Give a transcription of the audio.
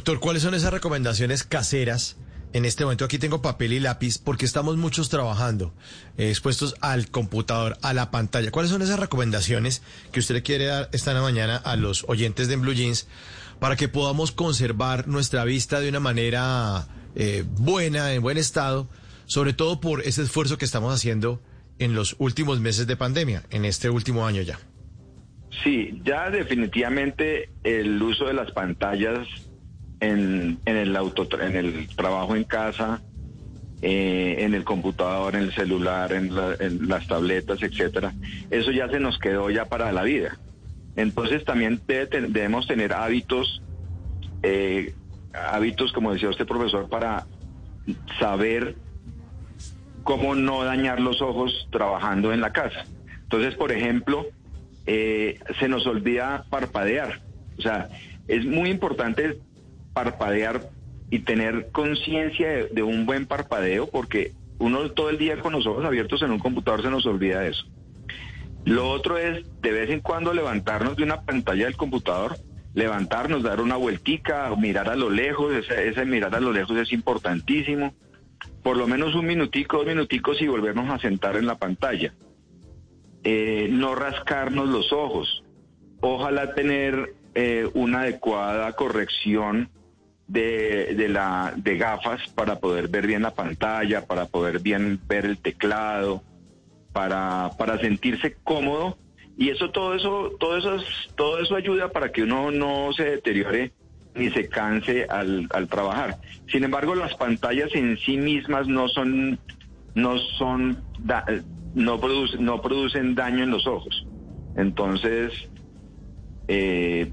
Doctor, ¿cuáles son esas recomendaciones caseras? En este momento aquí tengo papel y lápiz porque estamos muchos trabajando, eh, expuestos al computador, a la pantalla. ¿Cuáles son esas recomendaciones que usted le quiere dar esta mañana a los oyentes de Blue Jeans para que podamos conservar nuestra vista de una manera eh, buena, en buen estado, sobre todo por ese esfuerzo que estamos haciendo en los últimos meses de pandemia, en este último año ya? Sí, ya definitivamente el uso de las pantallas en, el auto, en el trabajo en casa, eh, en el computador, en el celular, en, las tabletas, etcétera. Eso ya se nos quedó ya para la vida. Entonces también debemos tener hábitos, eh, hábitos como decía usted profesor, para saber cómo no dañar los ojos trabajando en la casa. Entonces, por ejemplo, eh, se nos olvida parpadear. O sea, es muy importante parpadear y tener conciencia de, un buen parpadeo, porque uno todo el día con los ojos abiertos en un computador se nos olvida eso. Lo otro es de vez en cuando levantarnos de una pantalla del computador, levantarnos, dar una vueltica, mirar a lo lejos, ese, mirar a lo lejos es importantísimo. Por lo menos un minutico, dos minuticos y volvernos a sentar en la pantalla. Eh, no rascarnos los ojos. Ojalá tener eh, una adecuada corrección de, la, de gafas para poder ver bien la pantalla, para poder bien ver el teclado, para, para sentirse cómodo. Y eso, todo eso, todo eso, todo eso ayuda para que uno no se deteriore ni se canse al, al trabajar. Sin embargo, las pantallas en sí mismas no son, no son, no, producen, no producen daño en los ojos. Entonces, eh,